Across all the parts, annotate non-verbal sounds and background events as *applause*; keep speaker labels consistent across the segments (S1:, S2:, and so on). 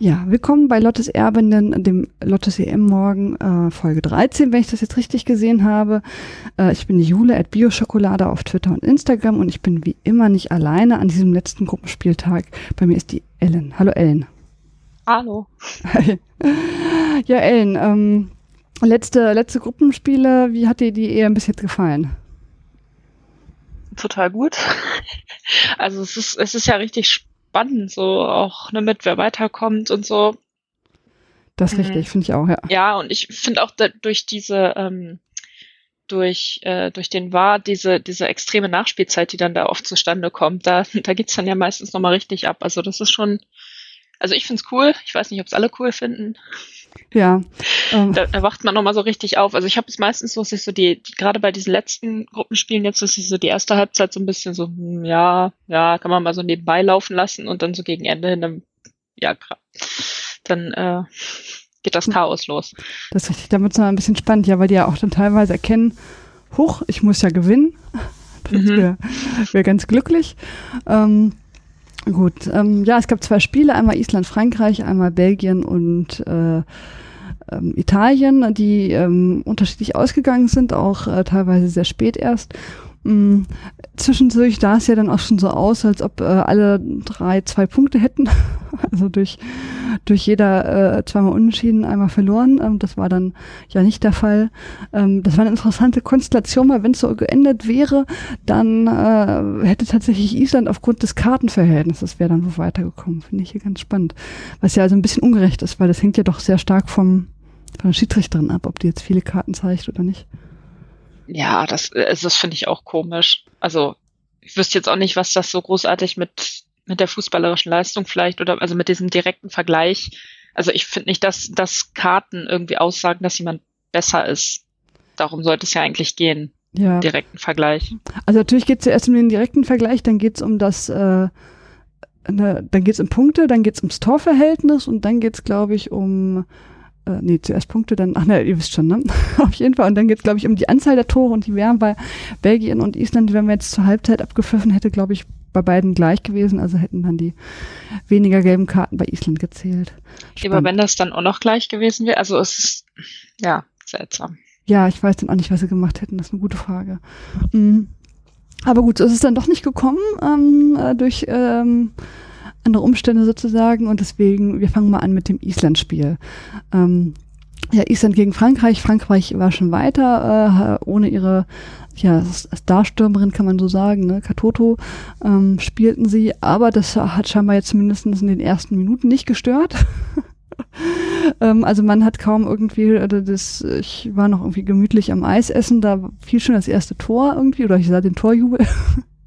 S1: Ja, willkommen bei Lottes Erbinnen, dem Lottes EM Morgen, äh, Folge 13, wenn ich das jetzt richtig gesehen habe. Äh, ich bin die Jule at Bioschokolade auf Twitter und Instagram und ich bin wie immer nicht alleine an diesem letzten Gruppenspieltag. Bei mir ist die Ellen. Hallo Ellen.
S2: Hallo.
S1: ja, Ellen, ähm, letzte, letzte Gruppenspiele, wie hat dir die EM bis jetzt gefallen?
S2: Total gut. *laughs* Also es ist, es ist ja richtig spannend, so auch ne, mit wer weiterkommt und so.
S1: Das ist mhm. richtig, finde ich auch, ja.
S2: Ja, und ich finde auch da, durch diese, ähm, durch, äh, durch den War, diese, diese extreme Nachspielzeit, die dann da oft zustande kommt, da, *laughs* da geht's dann ja meistens nochmal richtig ab. Also das ist schon, also ich find's cool. Ich weiß nicht, ob es alle cool finden.
S1: Ja.
S2: Ähm. Da, da wacht man nochmal so richtig auf. Also ich habe es meistens so, dass ich so die, die gerade bei diesen letzten Gruppenspielen jetzt, dass ich so die erste Halbzeit so ein bisschen so, hm, ja, ja, kann man mal so nebenbei laufen lassen und dann so gegen Ende hin, dann, ja, dann äh, geht das Chaos los.
S1: Das ist richtig, da wird es ein bisschen spannend, ja, weil die ja auch dann teilweise erkennen, hoch, ich muss ja gewinnen. *laughs* Das mhm. wäre wär ganz glücklich. Ähm, Gut, ähm, ja, es gab zwei Spiele, einmal Island, Frankreich, einmal Belgien und äh, ähm, Italien, die ähm, unterschiedlich ausgegangen sind, auch äh, teilweise sehr spät erst. Mm, zwischendurch sah es ja dann auch schon so aus, als ob äh, alle drei zwei Punkte hätten. *laughs* also durch, durch jeder äh, zweimal unentschieden, einmal verloren. Ähm, das war dann ja nicht der Fall. Ähm, das war eine interessante Konstellation, weil wenn es so geendet wäre, dann äh, hätte tatsächlich Island aufgrund des Kartenverhältnisses wäre dann wo weitergekommen. Finde ich hier ganz spannend. Was ja also ein bisschen ungerecht ist, weil das hängt ja doch sehr stark vom, von der Schiedsrichterin ab, ob die jetzt viele Karten zeigt oder nicht.
S2: Ja, das, also das finde ich auch komisch. Also ich wüsste jetzt auch nicht, was das so großartig mit, mit der fußballerischen Leistung vielleicht oder also mit diesem direkten Vergleich. Also ich finde nicht, dass, dass Karten irgendwie aussagen, dass jemand besser ist. Darum sollte es ja eigentlich gehen. Ja. Direkten Vergleich.
S1: Also natürlich geht es ja erst um den direkten Vergleich, dann geht es um das, äh, ne, dann geht es um Punkte, dann geht es ums Torverhältnis und dann geht es, glaube ich, um äh, nee, zuerst Punkte, dann, ach ne, ihr wisst schon, ne? *laughs* Auf jeden Fall. Und dann geht es, glaube ich, um die Anzahl der Tore und die wären bei Belgien und Island, wenn man jetzt zur Halbzeit abgepfiffen hätte, glaube ich, bei beiden gleich gewesen. Also hätten dann die weniger gelben Karten bei Island gezählt.
S2: Spannend. Aber wenn das dann auch noch gleich gewesen wäre, also es ist, ja, seltsam.
S1: Ja, ich weiß dann auch nicht, was sie gemacht hätten. Das ist eine gute Frage. Mhm. Aber gut, so ist es dann doch nicht gekommen ähm, äh, durch ähm, andere Umstände sozusagen und deswegen, wir fangen mal an mit dem Island-Spiel. Ähm, ja, Island gegen Frankreich. Frankreich war schon weiter, äh, ohne ihre ja, Starstürmerin kann man so sagen, ne, Katoto, ähm, spielten sie, aber das hat scheinbar jetzt zumindest in den ersten Minuten nicht gestört. *laughs* ähm, also man hat kaum irgendwie, also das, ich war noch irgendwie gemütlich am Eis essen, da fiel schon das erste Tor irgendwie, oder ich sah den Torjubel *laughs*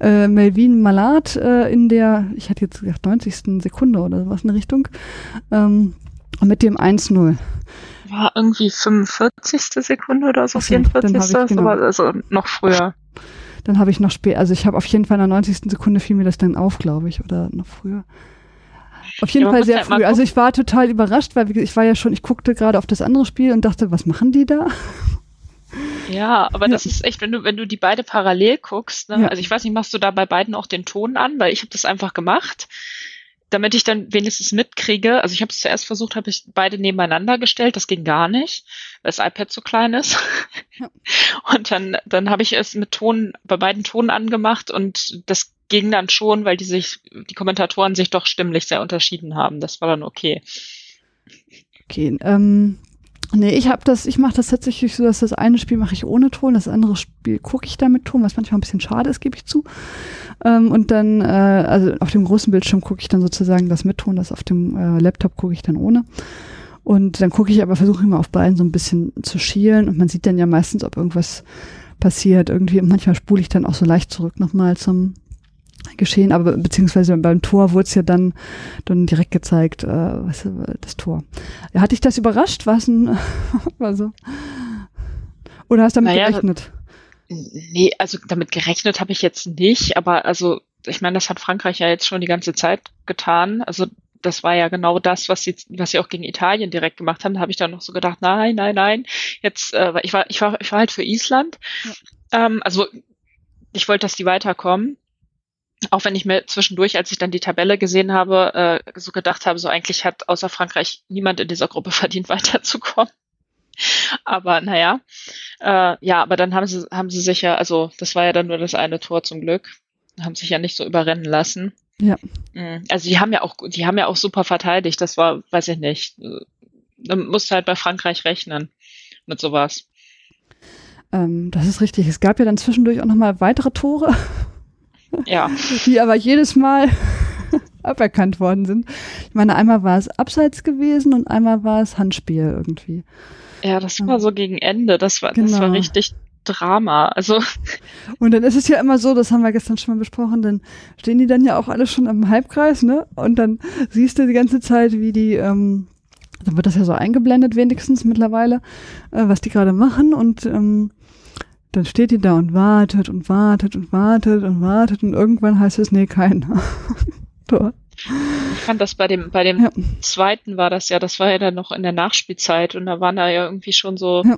S1: äh, Melvin Malat äh, in der, ich hatte jetzt gesagt 90. Sekunde oder was in der Richtung, ähm, mit dem 1-0.
S2: War irgendwie 45. Sekunde oder so, okay, 44. Genau. aber also noch früher.
S1: Dann habe ich noch spät, also ich habe auf jeden Fall in der 90. Sekunde fiel mir das dann auf, glaube ich, oder noch früher. Auf jeden ja, Fall sehr halt früh. Also ich war total überrascht, weil ich war ja schon, ich guckte gerade auf das andere Spiel und dachte, was machen die da?
S2: Ja, aber ja. das ist echt, wenn du, wenn du die beide parallel guckst, ne? ja. also ich weiß nicht, machst du da bei beiden auch den Ton an, weil ich habe das einfach gemacht, damit ich dann wenigstens mitkriege. Also ich habe es zuerst versucht, habe ich beide nebeneinander gestellt, das ging gar nicht, weil das iPad zu klein ist. Ja. *laughs* Und dann, dann habe ich es mit Ton, bei beiden Tonen angemacht und das ging dann schon, weil die sich, die Kommentatoren sich doch stimmlich sehr unterschieden haben. Das war dann okay.
S1: Okay, ähm, Nee, ich habe das, ich mache das tatsächlich so, dass das eine Spiel mache ich ohne Ton, das andere Spiel gucke ich da mit Ton, was manchmal ein bisschen schade ist, gebe ich zu. Ähm, und dann, äh, also auf dem großen Bildschirm gucke ich dann sozusagen das mit Ton, das auf dem äh, Laptop gucke ich dann ohne. Und dann gucke ich aber, versuche immer auf beiden so ein bisschen zu schielen und man sieht dann ja meistens, ob irgendwas passiert. Irgendwie, manchmal spule ich dann auch so leicht zurück nochmal zum geschehen, aber beziehungsweise beim Tor wurde es ja dann, dann direkt gezeigt, äh, was, das Tor. Hat dich das überrascht? Was ein, *laughs* war so? Oder hast du damit naja, gerechnet?
S2: Nee, also damit gerechnet habe ich jetzt nicht, aber also ich meine, das hat Frankreich ja jetzt schon die ganze Zeit getan. Also das war ja genau das, was sie, was sie auch gegen Italien direkt gemacht haben. Da habe ich dann noch so gedacht, nein, nein, nein. Jetzt, äh, ich war, ich war, ich war halt für Island. Ja. Ähm, also ich wollte, dass die weiterkommen. Auch wenn ich mir zwischendurch, als ich dann die Tabelle gesehen habe, äh, so gedacht habe, so eigentlich hat außer Frankreich niemand in dieser Gruppe *laughs* verdient, weiterzukommen. Aber naja, äh, ja, aber dann haben sie, haben sie sich ja, also das war ja dann nur das eine Tor zum Glück, haben sich ja nicht so überrennen lassen.
S1: Ja.
S2: Mhm. Also die haben ja auch, die haben ja auch super verteidigt. Das war, weiß ich nicht. Man muss halt bei Frankreich rechnen mit sowas.
S1: Ähm, das ist richtig. Es gab ja dann zwischendurch auch nochmal weitere Tore.
S2: Ja. *laughs*
S1: Die aber jedes Mal *laughs* aberkannt worden sind. Ich meine, einmal war es abseits gewesen und einmal war es Handspiel irgendwie.
S2: Ja, das war so gegen Ende. Das war, genau. das war genau. richtig Drama. Also. *laughs*
S1: Und dann ist es ja immer so, das haben wir gestern schon mal besprochen, dann stehen die dann ja auch alle schon im Halbkreis, ne? Und dann siehst du die ganze Zeit, wie die, ähm, dann wird das ja so eingeblendet wenigstens mittlerweile, äh, was die gerade machen und ähm, dann steht die da und wartet und wartet und wartet und wartet und irgendwann heißt es, nee, kein
S2: Tor. *laughs* Ich fand das bei dem, bei dem ja. zweiten war das ja, das war ja dann noch in der Nachspielzeit und da waren da ja irgendwie schon so. Ja.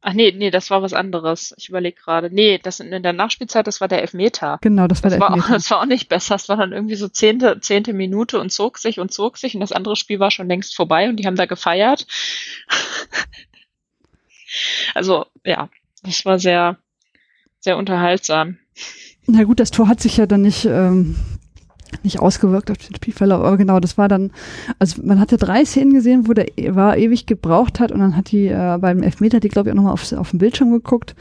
S2: Ach nee, nee, das war was anderes. Ich überlege gerade. Nee, das in der Nachspielzeit, das war der Elfmeter.
S1: Genau, das war
S2: das
S1: der
S2: war Elfmeter. Auch, *laughs* das war auch nicht besser. Das war dann irgendwie so zehnte, zehnte Minute und zog sich und zog sich und das andere Spiel war schon längst vorbei und die haben da gefeiert. *laughs* also, ja, das war sehr, sehr unterhaltsam.
S1: Na gut, das Tor hat sich ja dann nicht ähm, nicht ausgewirkt auf den Spielverlauf, aber genau, das war dann, also man hatte drei Szenen gesehen, wo der e, war ewig gebraucht hat und dann hat die äh, beim Elfmeter die, glaube ich, auch nochmal auf, auf den Bildschirm geguckt.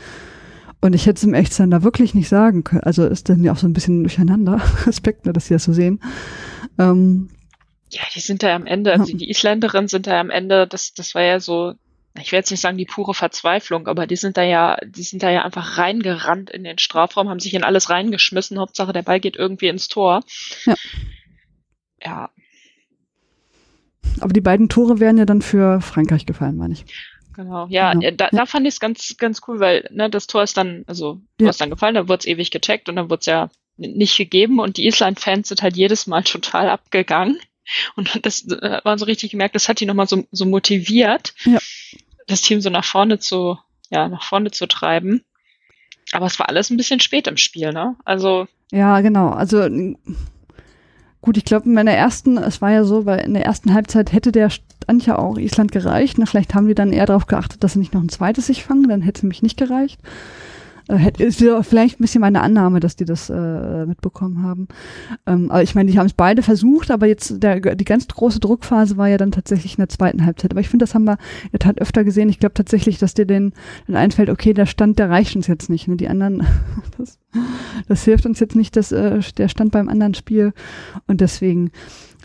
S1: Und ich hätte es im Echtsein da wirklich nicht sagen können. Also ist dann ja auch so ein bisschen durcheinander. *laughs* Respekt, ne, dass sie das so sehen. Ähm,
S2: ja, die sind da am Ende, also die Isländerinnen sind da am Ende, das, das war ja so ich werde jetzt nicht sagen die pure Verzweiflung, aber die sind da ja, die sind da ja einfach reingerannt in den Strafraum, haben sich in alles reingeschmissen. Hauptsache der Ball geht irgendwie ins Tor. Ja. Ja.
S1: Aber die beiden Tore wären ja dann für Frankreich gefallen, meine ich.
S2: Genau, ja, genau. Da, da fand ich es ganz, ganz cool, weil ne, das Tor ist dann, also du ja. hast dann gefallen, da wurde es ewig gecheckt und dann wurde es ja nicht gegeben und die Island-Fans sind halt jedes Mal *laughs* total abgegangen. Und das äh, hat man so richtig gemerkt, das hat die nochmal so, so motiviert. Ja das Team so nach vorne zu, ja, nach vorne zu treiben. Aber es war alles ein bisschen spät im Spiel, ne? Also.
S1: Ja, genau. Also gut, ich glaube, in meiner ersten, es war ja so, weil in der ersten Halbzeit hätte der Stand ja auch Island gereicht. Ne? Vielleicht haben die dann eher darauf geachtet, dass sie nicht noch ein zweites sich fangen, dann hätte mich nicht gereicht. Äh, ist vielleicht ein bisschen meine Annahme, dass die das äh, mitbekommen haben. Ähm, aber ich meine, die haben es beide versucht, aber jetzt der, die ganz große Druckphase war ja dann tatsächlich in der zweiten Halbzeit. Aber ich finde, das haben wir in der Tat öfter gesehen. Ich glaube tatsächlich, dass dir den, den einfällt, okay, der Stand, der reicht uns jetzt nicht. Ne? Die anderen, *laughs* das, das hilft uns jetzt nicht, dass äh, der Stand beim anderen Spiel. Und deswegen,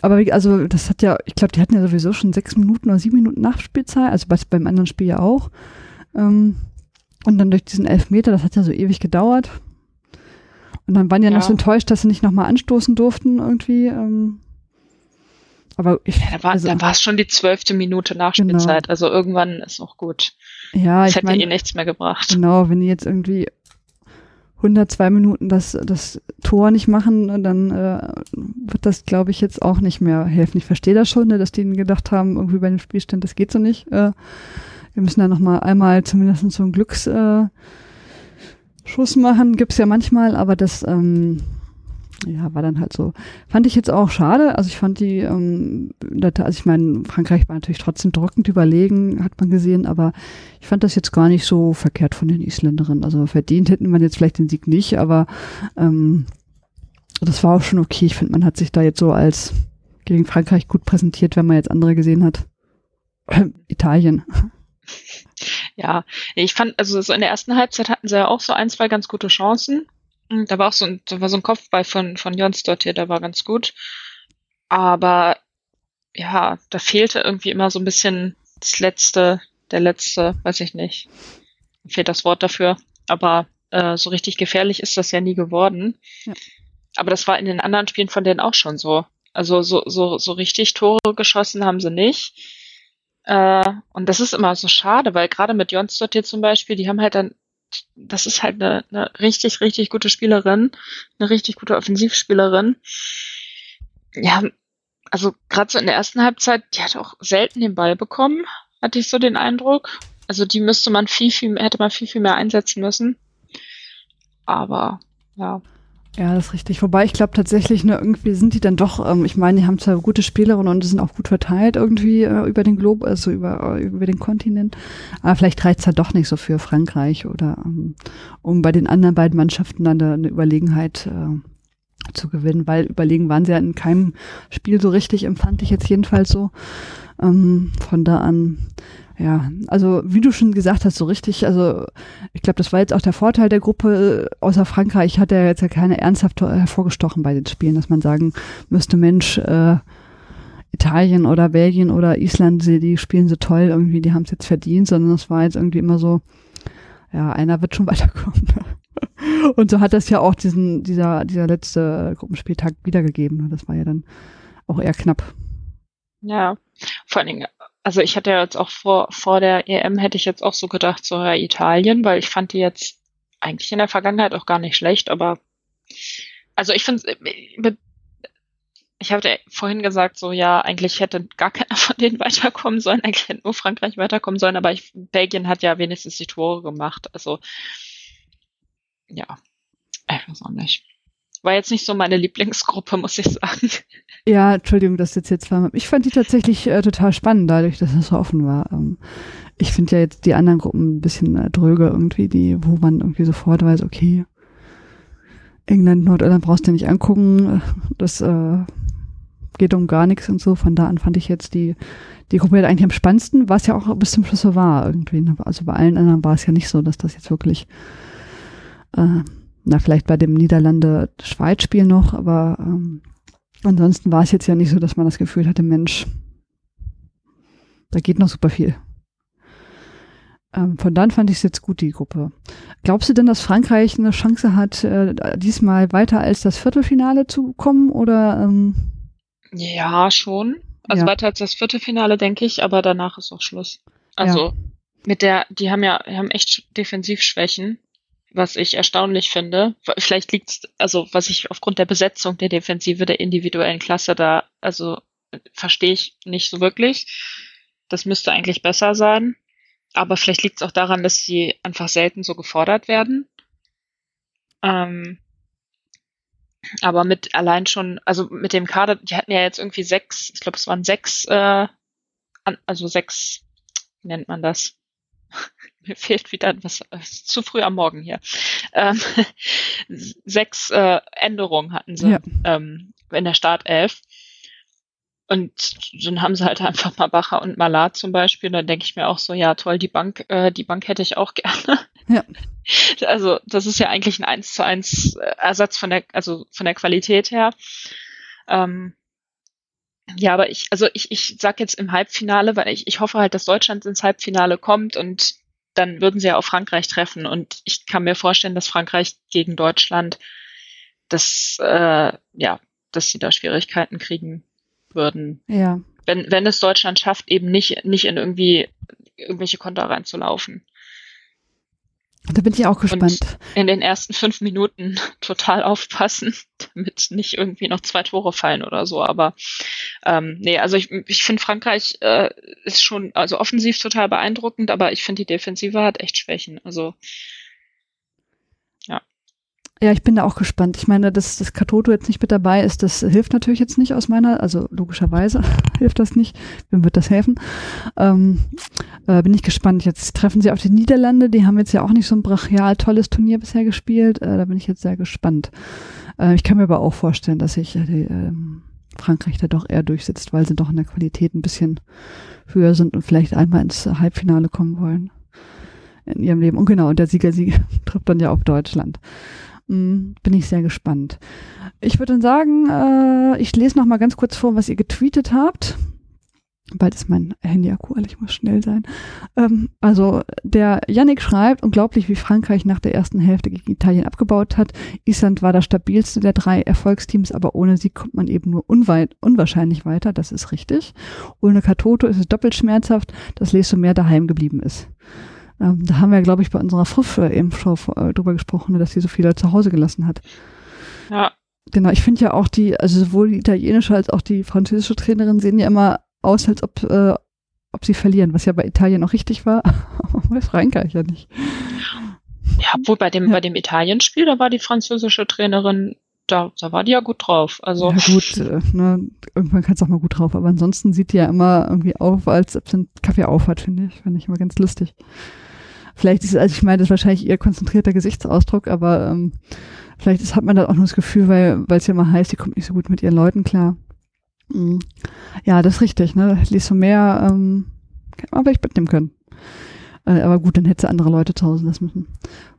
S1: aber wie, also das hat ja, ich glaube, die hatten ja sowieso schon sechs Minuten oder sieben Minuten Nachspielzeit, also beim anderen Spiel ja auch. Ähm, und dann durch diesen Elfmeter, das hat ja so ewig gedauert. Und dann waren die ja, noch so enttäuscht, dass sie nicht nochmal anstoßen durften irgendwie. Ähm.
S2: Aber ich, ja, da war also, da war es schon die zwölfte Minute Nachspielzeit. Genau. Also irgendwann ist auch gut.
S1: Ja,
S2: das
S1: ich
S2: hätte mein, eh nichts mehr gebracht.
S1: Genau, wenn die jetzt irgendwie 102 Minuten das, das Tor nicht machen, dann äh, wird das, glaube ich, jetzt auch nicht mehr helfen. Ich verstehe das schon, ne, dass die gedacht haben, irgendwie bei dem Spielstand, das geht so nicht. Äh, wir müssen da nochmal einmal zumindest so einen Glücksschuss machen, gibt's ja manchmal, aber das ähm, ja, war dann halt so. Fand ich jetzt auch schade. Also ich fand die, ähm, also ich meine, Frankreich war natürlich trotzdem drückend überlegen, hat man gesehen, aber ich fand das jetzt gar nicht so verkehrt von den Isländerinnen. Also verdient hätten man jetzt vielleicht den Sieg nicht, aber ähm, das war auch schon okay. Ich finde, man hat sich da jetzt so als gegen Frankreich gut präsentiert, wenn man jetzt andere gesehen hat. *clears throat* Italien.
S2: Ja, ich fand, also so in der ersten Halbzeit hatten sie ja auch so ein, zwei ganz gute Chancen. Da war auch so ein, da war so ein Kopfball von, von Jons dort hier, der war ganz gut. Aber ja, da fehlte irgendwie immer so ein bisschen das letzte, der letzte, weiß ich nicht. Fehlt das Wort dafür. Aber äh, so richtig gefährlich ist das ja nie geworden. Ja. Aber das war in den anderen Spielen von denen auch schon so. Also so, so, so richtig Tore geschossen haben sie nicht. Äh, und das ist immer so schade, weil gerade mit Jonsdott hier zum Beispiel, die haben halt dann, das ist halt eine, eine richtig, richtig gute Spielerin, eine richtig gute Offensivspielerin. Ja, also gerade so in der ersten Halbzeit, die hat auch selten den Ball bekommen, hatte ich so den Eindruck. Also die müsste man viel, viel, hätte man viel, viel mehr einsetzen müssen. Aber ja.
S1: Ja, das ist richtig. Wobei ich glaube tatsächlich, ne, irgendwie sind die dann doch, ähm, ich meine, die haben zwar gute Spielerinnen und sind auch gut verteilt irgendwie äh, über den Glob, also über, äh, über den Kontinent. Aber vielleicht reizt halt doch nicht so für Frankreich oder ähm, um bei den anderen beiden Mannschaften dann eine, eine Überlegenheit äh, zu gewinnen, weil überlegen waren sie ja in keinem Spiel so richtig, empfand ich jetzt jedenfalls so. Ähm, von da an ja, also wie du schon gesagt hast, so richtig, also ich glaube, das war jetzt auch der Vorteil der Gruppe, außer Frankreich hat er jetzt ja keine ernsthaft hervorgestochen bei den Spielen, dass man sagen müsste, Mensch, äh, Italien oder Belgien oder Island, die, die spielen so toll irgendwie, die haben es jetzt verdient, sondern es war jetzt irgendwie immer so, ja, einer wird schon *laughs* weiterkommen. Und so hat das ja auch diesen, dieser, dieser letzte Gruppenspieltag wiedergegeben. Das war ja dann auch eher knapp.
S2: Ja, vor allen Dingen also ich hatte ja jetzt auch vor, vor der EM hätte ich jetzt auch so gedacht, so ja, Italien, weil ich fand die jetzt eigentlich in der Vergangenheit auch gar nicht schlecht, aber also ich finde, ich hatte vorhin gesagt, so ja, eigentlich hätte gar keiner von denen weiterkommen sollen, eigentlich hätte nur Frankreich weiterkommen sollen, aber ich, Belgien hat ja wenigstens die Tore gemacht, also ja, ich weiß auch nicht. War jetzt nicht so meine Lieblingsgruppe, muss ich sagen.
S1: Ja, Entschuldigung, dass das jetzt zweimal. Ich fand die tatsächlich äh, total spannend, dadurch, dass es so offen war. Ähm, ich finde ja jetzt die anderen Gruppen ein bisschen äh, dröge irgendwie, die, wo man irgendwie sofort weiß, okay, England, Nordirland brauchst du nicht angucken. Das äh, geht um gar nichts und so. Von da an fand ich jetzt die, die Gruppe eigentlich am spannendsten, was ja auch bis zum Schluss so war irgendwie. Ne? Also bei allen anderen war es ja nicht so, dass das jetzt wirklich äh, na, vielleicht bei dem Niederlande-Schweiz-Spiel noch, aber ähm, ansonsten war es jetzt ja nicht so, dass man das Gefühl hatte, Mensch, da geht noch super viel. Ähm, von dann fand ich es jetzt gut, die Gruppe. Glaubst du denn, dass Frankreich eine Chance hat, äh, diesmal weiter als das Viertelfinale zu kommen? Oder, ähm?
S2: Ja, schon. Also ja. weiter als das Viertelfinale, denke ich, aber danach ist auch Schluss. Also ja. mit der, die haben ja, haben echt Defensivschwächen was ich erstaunlich finde. Vielleicht liegt's, also was ich aufgrund der Besetzung der Defensive der individuellen Klasse da, also verstehe ich nicht so wirklich. Das müsste eigentlich besser sein. Aber vielleicht liegt es auch daran, dass sie einfach selten so gefordert werden. Ähm, aber mit allein schon, also mit dem Kader, die hatten ja jetzt irgendwie sechs, ich glaube, es waren sechs, äh, also sechs, wie nennt man das? *laughs* mir fehlt wieder was zu früh am Morgen hier. Ähm, *laughs* sechs äh, Änderungen hatten sie ja. ähm, in der Startelf. Und dann haben sie halt einfach mal Bacher und Malat zum Beispiel. dann denke ich mir auch so, ja toll, die Bank, äh, die Bank hätte ich auch *laughs* gerne. Ja. Also das ist ja eigentlich ein eins zu eins Ersatz von der, also von der Qualität her. Ähm, ja, aber ich, also ich, ich sag jetzt im Halbfinale, weil ich, ich hoffe halt, dass Deutschland ins Halbfinale kommt und dann würden sie ja auf Frankreich treffen. Und ich kann mir vorstellen, dass Frankreich gegen Deutschland, das, äh, ja, dass sie da Schwierigkeiten kriegen würden.
S1: Ja.
S2: Wenn, wenn es Deutschland schafft, eben nicht, nicht in irgendwie irgendwelche Konter reinzulaufen.
S1: Da bin ich auch gespannt. Und
S2: in den ersten fünf Minuten *laughs* total aufpassen, damit nicht irgendwie noch zwei Tore fallen oder so. Aber ähm, nee, also ich, ich finde Frankreich äh, ist schon, also offensiv total beeindruckend, aber ich finde die Defensive hat echt Schwächen. Also. Ja,
S1: ich bin da auch gespannt. Ich meine, dass das Katoto jetzt nicht mit dabei ist, das hilft natürlich jetzt nicht aus meiner, also logischerweise *laughs* hilft das nicht. Wem wird das helfen? Ähm, äh, bin ich gespannt. Jetzt treffen sie auf die Niederlande. Die haben jetzt ja auch nicht so ein brachial tolles Turnier bisher gespielt. Äh, da bin ich jetzt sehr gespannt. Äh, ich kann mir aber auch vorstellen, dass sich äh, ähm, Frankreich da doch eher durchsetzt, weil sie doch in der Qualität ein bisschen höher sind und vielleicht einmal ins Halbfinale kommen wollen in ihrem Leben. Und genau, und der Sieger, sie *laughs* trifft dann ja auf Deutschland. Bin ich sehr gespannt. Ich würde dann sagen, äh, ich lese noch mal ganz kurz vor, was ihr getweetet habt. Bald ist mein Handy-Akku, ich muss schnell sein. Ähm, also der Yannick schreibt, unglaublich, wie Frankreich nach der ersten Hälfte gegen Italien abgebaut hat. Island war das stabilste der drei Erfolgsteams, aber ohne sie kommt man eben nur unweit, unwahrscheinlich weiter, das ist richtig. Ohne Katoto ist es doppelt schmerzhaft, dass Leso mehr daheim geblieben ist. Ähm, da haben wir, glaube ich, bei unserer Früff äh, äh, drüber gesprochen, dass sie so viele zu Hause gelassen hat.
S2: Ja.
S1: Genau, ich finde ja auch die, also sowohl die italienische als auch die französische Trainerin sehen ja immer aus, als ob, äh, ob sie verlieren, was ja bei Italien auch richtig war, aber *laughs* bei Frankreich ja nicht.
S2: Ja, obwohl bei dem, ja. bei dem Italien-Spiel, da war die französische Trainerin da, da war die ja gut drauf. Also.
S1: Ja, gut, äh, ne, irgendwann kannst du auch mal gut drauf, aber ansonsten sieht die ja immer irgendwie auf, als ob sie einen Kaffee aufhat, finde ich. Finde ich immer ganz lustig. Vielleicht ist, also ich meine, das ist wahrscheinlich eher konzentrierter Gesichtsausdruck, aber ähm, vielleicht ist, hat man da auch nur das Gefühl, weil es ja immer heißt, die kommt nicht so gut mit ihren Leuten klar. Mhm. Ja, das ist richtig, ne? Lies so mehr, ähm, aber ich mitnehmen können. Äh, aber gut, dann hätte sie andere Leute tausend lassen müssen.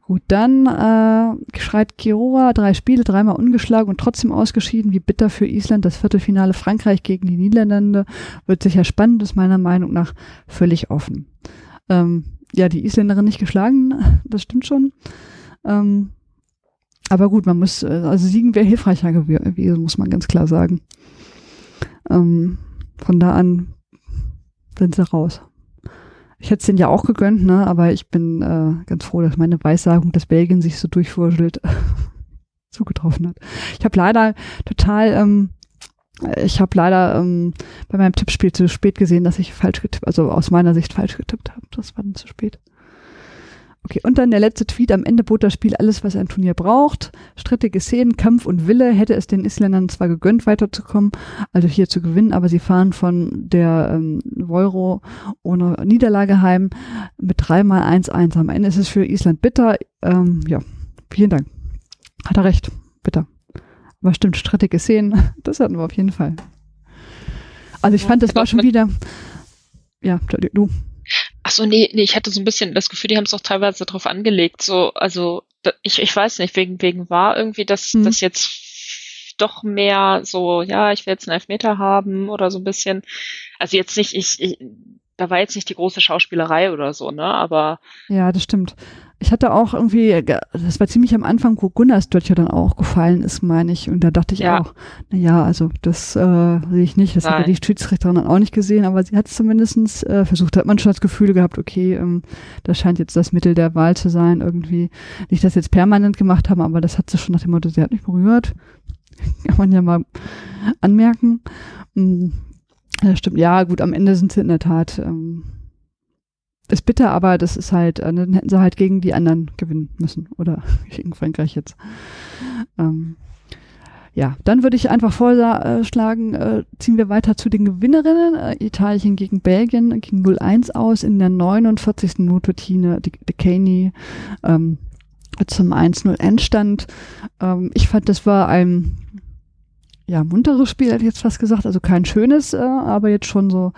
S1: Gut, dann äh, schreit Kirora drei Spiele, dreimal ungeschlagen und trotzdem ausgeschieden. Wie bitter für Island. Das Viertelfinale Frankreich gegen die Niederlande wird sicher spannend, ist meiner Meinung nach völlig offen. Ähm, ja, die Isländerin nicht geschlagen, *laughs* das stimmt schon. Ähm, aber gut, man muss, äh, also Siegen wäre hilfreicher gewesen, muss man ganz klar sagen. Ähm, von da an sind sie raus. Ich hätte es denen ja auch gegönnt, ne? aber ich bin äh, ganz froh, dass meine Weissagung, dass Belgien sich so durchwurschtelt, *laughs* zugetroffen hat. Ich habe leider total, ähm, ich habe leider ähm, bei meinem Tippspiel zu spät gesehen, dass ich falsch getippt, also aus meiner Sicht falsch getippt habe. Das war dann zu spät. Okay, und dann der letzte Tweet. Am Ende bot das Spiel alles, was ein Turnier braucht. Strittige Szenen, Kampf und Wille hätte es den Isländern zwar gegönnt, weiterzukommen, also hier zu gewinnen, aber sie fahren von der ähm, Euro ohne Niederlage heim mit dreimal 1-1. Am Ende ist es für Island bitter. Ähm, ja, vielen Dank. Hat er recht, bitter. Aber stimmt, strittige Szenen, *laughs* das hatten wir auf jeden Fall. Also ich fand, das war schon wieder. Ja, du.
S2: Ach so, nee, nee, ich hatte so ein bisschen das Gefühl, die haben es auch teilweise drauf angelegt. So, also ich, ich weiß nicht, wegen, wegen war irgendwie, dass mhm. das jetzt doch mehr so, ja, ich will jetzt einen Elfmeter haben oder so ein bisschen. Also jetzt nicht, ich, ich da war jetzt nicht die große Schauspielerei oder so, ne? Aber.
S1: Ja, das stimmt. Ich hatte auch irgendwie, das war ziemlich am Anfang, wo Gunnars Dörtcher dann auch gefallen ist, meine ich. Und da dachte ich ja. auch, na ja, also das äh, sehe ich nicht. Das Nein. hat ja die Schiedsrichterin dann auch nicht gesehen, aber sie hat es zumindest äh, versucht. Da hat man schon das Gefühl gehabt, okay, ähm, das scheint jetzt das Mittel der Wahl zu sein, irgendwie. Nicht, dass sie jetzt permanent gemacht haben, aber das hat sie schon nach dem Motto, sie hat nicht berührt. *laughs* Kann man ja mal anmerken. Ja, stimmt. Ja, gut, am Ende sind sie in der Tat. Ähm, ist bitter, aber das ist halt, äh, dann hätten sie halt gegen die anderen gewinnen müssen. Oder *laughs* gegen Frankreich jetzt. Ähm, ja, dann würde ich einfach vorschlagen, äh, ziehen wir weiter zu den Gewinnerinnen. Äh, Italien gegen Belgien ging 0-1 aus in der 49. Minute Tine Decaney ähm, zum 1-0 Endstand. Ähm, ich fand, das war ein ja, munteres Spiel, hätte ich jetzt fast gesagt. Also kein schönes, äh, aber jetzt schon so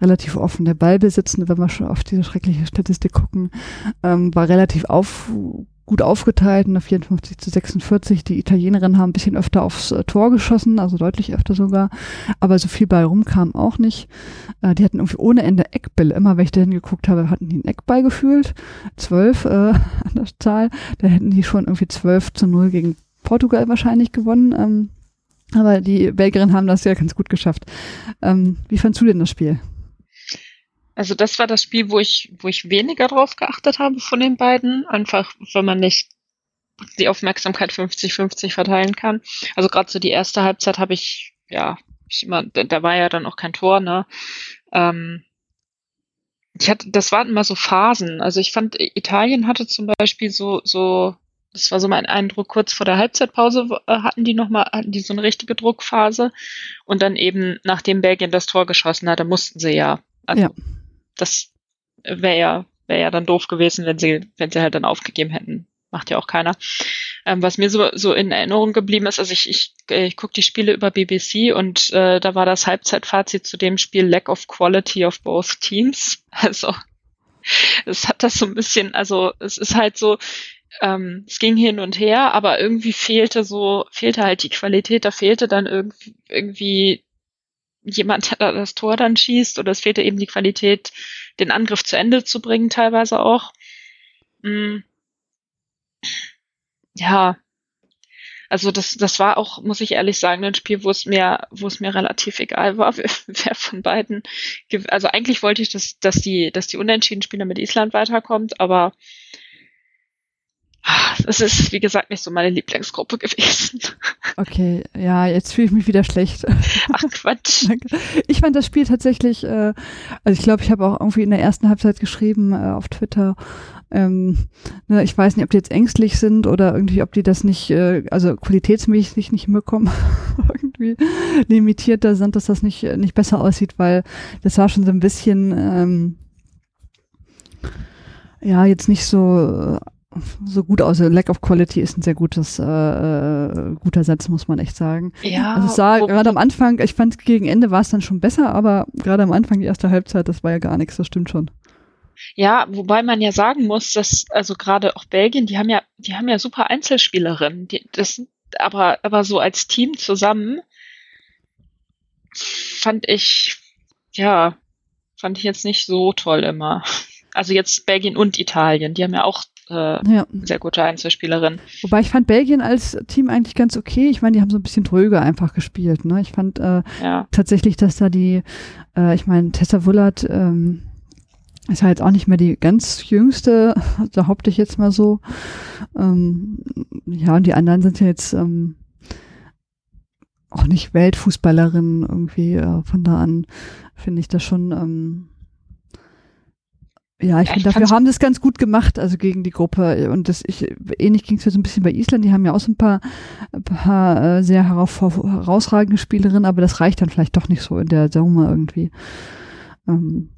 S1: relativ offen. Der Ballbesitz, wenn wir schon auf diese schreckliche Statistik gucken, ähm, war relativ auf, gut aufgeteilt, ne, 54 zu 46. Die Italienerinnen haben ein bisschen öfter aufs äh, Tor geschossen, also deutlich öfter sogar, aber so viel Ball rumkam auch nicht. Äh, die hatten irgendwie ohne Ende Eckbälle. Immer wenn ich da hingeguckt habe, hatten die einen Eckball gefühlt. Zwölf äh, *laughs* an der Zahl. Da hätten die schon irgendwie 12 zu 0 gegen Portugal wahrscheinlich gewonnen. Ähm, aber die Belgierinnen haben das ja ganz gut geschafft. Ähm, wie fandst du denn das Spiel?
S2: Also das war das Spiel, wo ich, wo ich weniger drauf geachtet habe von den beiden. Einfach, wenn man nicht die Aufmerksamkeit 50-50 verteilen kann. Also gerade so die erste Halbzeit habe ich, ja, ich immer, da, war ja dann auch kein Tor, ne? Ähm, ich hatte, das waren immer so Phasen. Also ich fand, Italien hatte zum Beispiel so, so, das war so mein Eindruck, kurz vor der Halbzeitpause äh, hatten die nochmal, hatten die so eine richtige Druckphase. Und dann eben, nachdem Belgien das Tor geschossen hat, da mussten sie ja, also ja das wäre ja, wäre ja dann doof gewesen, wenn sie, wenn sie halt dann aufgegeben hätten. Macht ja auch keiner. Ähm, was mir so, so in Erinnerung geblieben ist, also ich, ich, ich gucke die Spiele über BBC und äh, da war das Halbzeitfazit zu dem Spiel Lack of Quality of both Teams. *laughs* Also es hat das so ein bisschen, also es ist halt so, ähm, es ging hin und her, aber irgendwie fehlte so, fehlte halt die Qualität, da fehlte dann irgendwie, irgendwie jemand, der das Tor dann schießt, oder es fehlte eben die Qualität, den Angriff zu Ende zu bringen, teilweise auch. Mhm. Ja, also das, das war auch, muss ich ehrlich sagen, ein Spiel, wo es mir, wo es mir relativ egal war, *laughs* wer, von beiden. Also eigentlich wollte ich, dass, dass die, dass die unentschieden Spieler mit Island weiterkommt, aber Das ist, wie gesagt, nicht so meine Lieblingsgruppe gewesen. *laughs*
S1: Okay, ja, jetzt fühle ich mich wieder schlecht.
S2: Ach Quatsch. *laughs*
S1: Ich fand das Spiel tatsächlich, äh, also ich glaube, ich habe auch irgendwie in der ersten Halbzeit geschrieben äh, auf Twitter, ähm, ne, ich weiß nicht, ob die jetzt ängstlich sind oder irgendwie, ob die das nicht, äh, also qualitätsmäßig nicht hinbekommen, *laughs* irgendwie limitierter sind, dass das nicht, nicht besser aussieht, weil das war schon so ein bisschen, ähm, ja, jetzt nicht so so gut aus. Lack of Quality ist ein sehr gutes, äh, äh, guter Satz, muss man echt sagen.
S2: Ja.
S1: Also es sah gerade am Anfang, ich fand gegen Ende war es dann schon besser, aber gerade am Anfang die erste Halbzeit, das war ja gar nichts, das stimmt schon.
S2: Ja, wobei man ja sagen muss, dass also gerade auch Belgien, die haben ja, die haben ja super Einzelspielerinnen. Die, das, aber aber so als Team zusammen fand ich ja fand ich jetzt nicht so toll immer. Also jetzt Belgien und Italien, die haben ja auch äh, ja. sehr gute Einzelspielerin.
S1: Wobei ich fand Belgien als Team eigentlich ganz okay. Ich meine, die haben so ein bisschen dröger einfach gespielt. Ne? Ich fand äh, ja. tatsächlich, dass da die, äh, ich meine, Tessa Wullert ähm, ist halt auch nicht mehr die ganz jüngste, *laughs* behaupte ich jetzt mal so. Ähm, ja, und die anderen sind ja jetzt ähm, auch nicht Weltfußballerinnen irgendwie. Äh, von da an finde ich das schon ähm, ja, ich ja, finde, dafür haben das ganz gut gemacht, also gegen die Gruppe. Und das, ich, ähnlich ging es ja so ein bisschen bei Island. Die haben ja auch so ein paar, ein paar äh, sehr herausragende Spielerinnen, aber das reicht dann vielleicht doch nicht so in der Summe irgendwie ähm,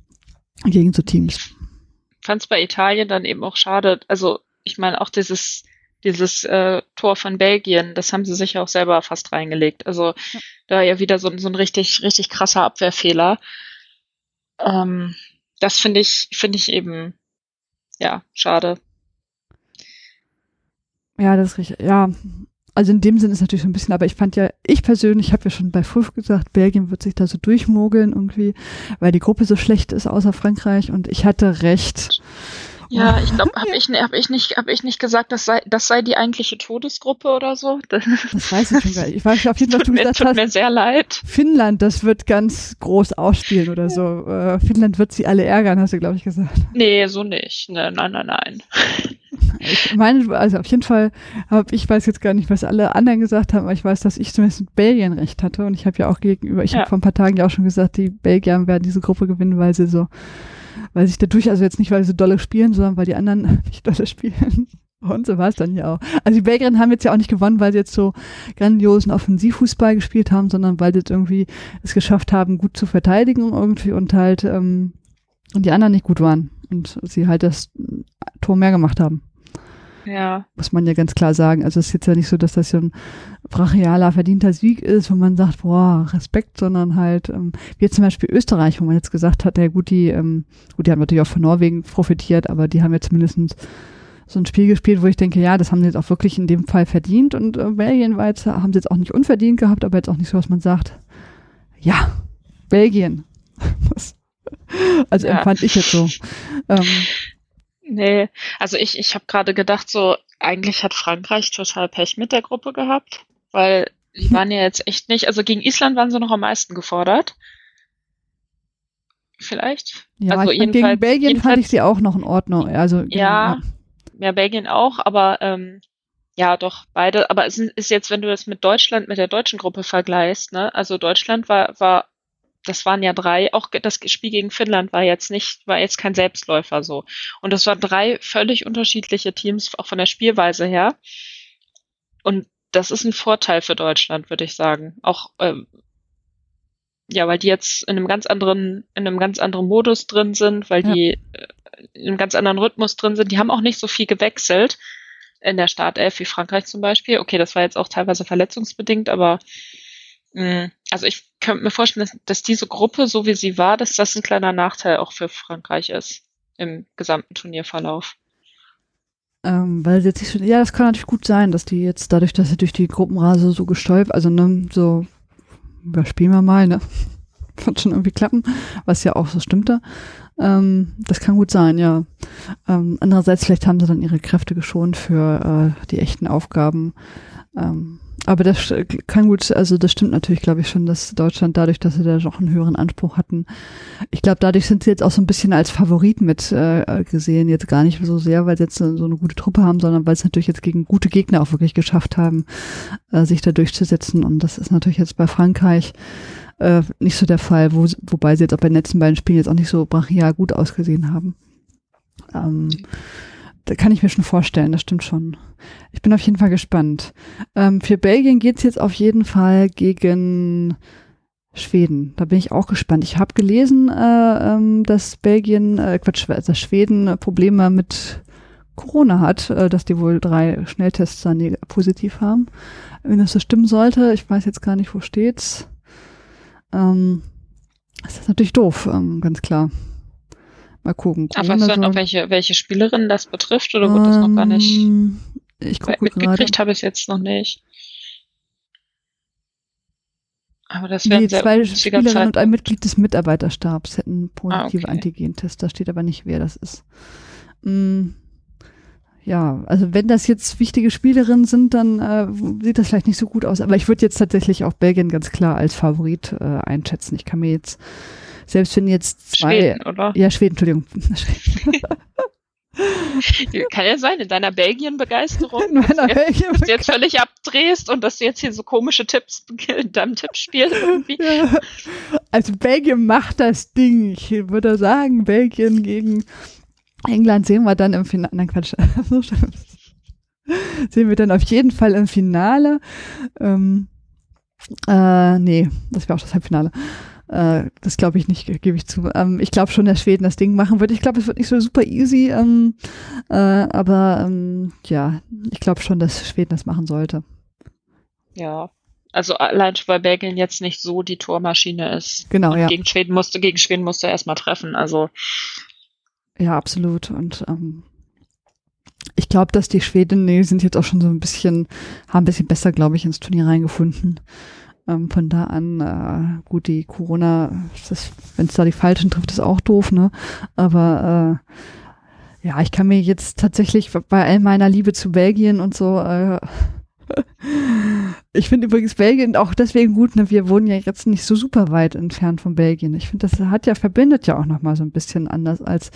S1: gegen so Teams.
S2: Ich fand es bei Italien dann eben auch schade. Also ich meine auch dieses dieses äh, Tor von Belgien, das haben sie sich ja auch selber fast reingelegt. Also ja. da ja wieder so, so ein richtig richtig krasser Abwehrfehler. Ähm, das finde ich, finde ich eben, ja, schade.
S1: Ja, das ist richtig. Ja, also in dem Sinn ist natürlich so ein bisschen, aber ich fand ja, ich persönlich habe ja schon bei Fulf gesagt, Belgien wird sich da so durchmogeln irgendwie, weil die Gruppe so schlecht ist außer Frankreich und ich hatte recht.
S2: Ja, ich glaube, habe ich, hab ich, nicht, hab ich nicht gesagt, das sei, das sei die eigentliche Todesgruppe oder so? *laughs*
S1: Das, das weiß ich schon gar nicht. Ich weiß auf jeden Fall,
S2: was du mir, tut hast. mir sehr leid.
S1: Finnland, das wird ganz groß ausspielen oder so. Äh, Finnland wird sie alle ärgern, hast du, glaube ich, gesagt.
S2: Nee, so nicht. Nee, nein, nein, nein. *laughs*
S1: Ich meine, also auf jeden Fall habe ich weiß jetzt gar nicht, was alle anderen gesagt haben, aber ich weiß, dass ich zumindest mit Belgien recht hatte und ich habe ja auch gegenüber, ich ja. habe vor ein paar Tagen ja auch schon gesagt, die Belgier werden diese Gruppe gewinnen, weil sie so weil sich dadurch, also jetzt nicht, weil sie dolle spielen, sondern weil die anderen *laughs* nicht dolle spielen. Und so war es dann ja auch. Also die Belgierinnen haben jetzt ja auch nicht gewonnen, weil sie jetzt so grandiosen Offensivfußball gespielt haben, sondern weil sie jetzt irgendwie es geschafft haben, gut zu verteidigen irgendwie und halt ähm, und die anderen nicht gut waren und sie halt das Tor mehr gemacht haben.
S2: Ja.
S1: Muss man ja ganz klar sagen. Also es ist jetzt ja nicht so, dass das so ein brachialer, verdienter Sieg ist, wo man sagt, boah, Respekt, sondern halt, ähm, wie zum Beispiel Österreich, wo man jetzt gesagt hat, ja gut, die, ähm, gut, die haben natürlich auch von Norwegen profitiert, aber die haben jetzt mindestens so ein Spiel gespielt, wo ich denke, ja, das haben sie jetzt auch wirklich in dem Fall verdient und äh, Belgien war jetzt, haben sie jetzt auch nicht unverdient gehabt, aber jetzt auch nicht so, was man sagt, ja, Belgien. *laughs* also ja. empfand ich jetzt so. Ähm,
S2: Nee, also ich, ich habe gerade gedacht, so eigentlich hat Frankreich total Pech mit der Gruppe gehabt, weil die waren ja jetzt echt nicht, also gegen Island waren sie noch am meisten gefordert. Vielleicht?
S1: Ja, also ich gegen Belgien fand ich sie auch noch in Ordnung. Also,
S2: ja, ja, ja, Belgien auch, aber ähm, ja, doch, beide. Aber es ist jetzt, wenn du das mit Deutschland, mit der deutschen Gruppe vergleichst, ne? Also Deutschland war, war das waren ja drei, auch das Spiel gegen Finnland war jetzt nicht, war jetzt kein Selbstläufer so. Und das waren drei völlig unterschiedliche Teams, auch von der Spielweise her. Und das ist ein Vorteil für Deutschland, würde ich sagen. Auch, ähm, ja, weil die jetzt in einem ganz anderen, in einem ganz anderen Modus drin sind, weil ja. die äh, in einem ganz anderen Rhythmus drin sind. Die haben auch nicht so viel gewechselt in der Startelf wie Frankreich zum Beispiel. Okay, das war jetzt auch teilweise verletzungsbedingt, aber also ich könnte mir vorstellen, dass, dass diese Gruppe, so wie sie war, dass das ein kleiner Nachteil auch für Frankreich ist im gesamten Turnierverlauf.
S1: Ähm, weil jetzt nicht, ja, das kann natürlich gut sein, dass die jetzt dadurch, dass sie durch die Gruppenrase so gestäubt, also ne, so überspielen wir mal, ne? *laughs* Wird schon irgendwie klappen, was ja auch so stimmte. Ähm, das kann gut sein, ja. Ähm, andererseits, vielleicht haben sie dann ihre Kräfte geschont für äh, die echten Aufgaben. Ähm, aber das kann gut, also das stimmt natürlich, glaube ich, schon, dass Deutschland dadurch, dass sie da noch einen höheren Anspruch hatten, ich glaube, dadurch sind sie jetzt auch so ein bisschen als Favorit mit äh, gesehen, jetzt gar nicht so sehr, weil sie jetzt so eine gute Truppe haben, sondern weil sie natürlich jetzt gegen gute Gegner auch wirklich geschafft haben, äh, sich da durchzusetzen. Und das ist natürlich jetzt bei Frankreich äh, nicht so der Fall, wo, wobei sie jetzt auch bei den letzten beiden Spielen jetzt auch nicht so brachial gut ausgesehen haben. Ähm, da kann ich mir schon vorstellen, das stimmt schon. Ich bin auf jeden Fall gespannt. Ähm, für Belgien geht's jetzt auf jeden Fall gegen Schweden. Da bin ich auch gespannt. Ich habe gelesen, äh, ähm, dass Belgien, äh, Quatsch, dass Schweden Probleme mit Corona hat, äh, dass die wohl drei Schnelltests dann positiv haben. Wenn das so stimmen sollte, ich weiß jetzt gar nicht, wo steht's. Ähm, das ist natürlich doof, ähm, ganz klar. Mal gucken.
S2: Aber weißt du noch, welche, welche Spielerin das betrifft oder wurde ähm, das noch gar nicht? Ähm,
S1: ich gucke
S2: Mitgekriegt habe ich es jetzt noch nicht. Aber das wäre nee,
S1: zwei Spielerinnen und ein Mitglied des Mitarbeiterstabs hätten positive ah, okay. Antigentests. Da steht aber nicht, wer das ist. Mm, ja, also wenn das jetzt wichtige Spielerinnen sind, dann äh, sieht das vielleicht nicht so gut aus. Aber ich würde jetzt tatsächlich auch Belgien ganz klar als Favorit äh, einschätzen. Ich kann mir jetzt selbst wenn jetzt zwei.
S2: Schweden, oder?
S1: Ja, Schweden, Entschuldigung. *laughs*
S2: Kann ja sein, in deiner Belgien-Begeisterung, dass, Belgien dass du jetzt völlig abdrehst und dass du jetzt hier so komische Tipps *laughs* in deinem Tippspiel irgendwie. Ja.
S1: Also Belgien macht das Ding. Ich würde sagen, Belgien gegen England sehen wir dann im Finale. Nein, Quatsch. *laughs* sehen wir dann auf jeden Fall im Finale. Ähm, äh, nee, das wäre auch das Halbfinale. Äh, das glaube ich nicht, gebe ich zu. Ähm, ich glaube schon, dass Schweden das Ding machen wird. Ich glaube, es wird nicht so super easy, ähm, äh, aber ähm, ja, ich glaube schon, dass Schweden das machen sollte.
S2: Ja, also allein weil Belgien jetzt nicht so die Tormaschine ist.
S1: Genau, Und ja.
S2: Gegen Schweden musste, gegen Schweden musste er erstmal treffen, also.
S1: Ja, absolut. Und ähm, ich glaube, dass die Schweden, nee, sind jetzt auch schon so ein bisschen, haben ein bisschen besser, glaube ich, ins Turnier reingefunden. Ähm, von da an, äh, gut, die Corona, wenn es da die Falschen trifft, ist auch doof, ne? Aber äh, ja, ich kann mir jetzt tatsächlich bei all meiner Liebe zu Belgien und so, äh, *laughs* ich finde übrigens Belgien auch deswegen gut, ne? Wir wohnen ja jetzt nicht so super weit entfernt von Belgien. Ich finde, das hat ja, verbindet ja auch nochmal so ein bisschen anders als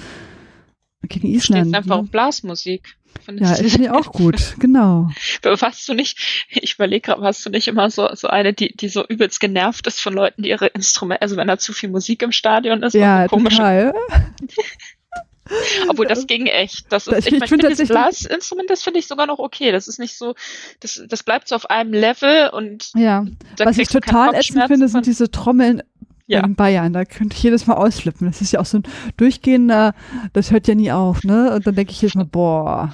S1: gegen Island.
S2: Steht einfach ne? auf Blasmusik.
S1: Find ja, finde ich auch gut, *laughs* genau.
S2: Warst du nicht, ich überlege gerade, warst du nicht immer so, so eine, die, die so übelst genervt ist von Leuten, die ihre Instrumente, also wenn da zu viel Musik im Stadion ist,
S1: ja, total. *laughs*
S2: Obwohl das ging echt. Das, das
S1: ich, ich, ich finde das
S2: Blasinstrument, das finde ich sogar noch okay. Das ist nicht so, das, das bleibt so auf einem Level und
S1: ja. Was ich total ätzend finde, sind diese Trommeln ja. in Bayern. Da könnte ich jedes Mal ausflippen. Das ist ja auch so ein durchgehender, das hört ja nie auf, ne? Und dann denke ich jedes Mal, boah.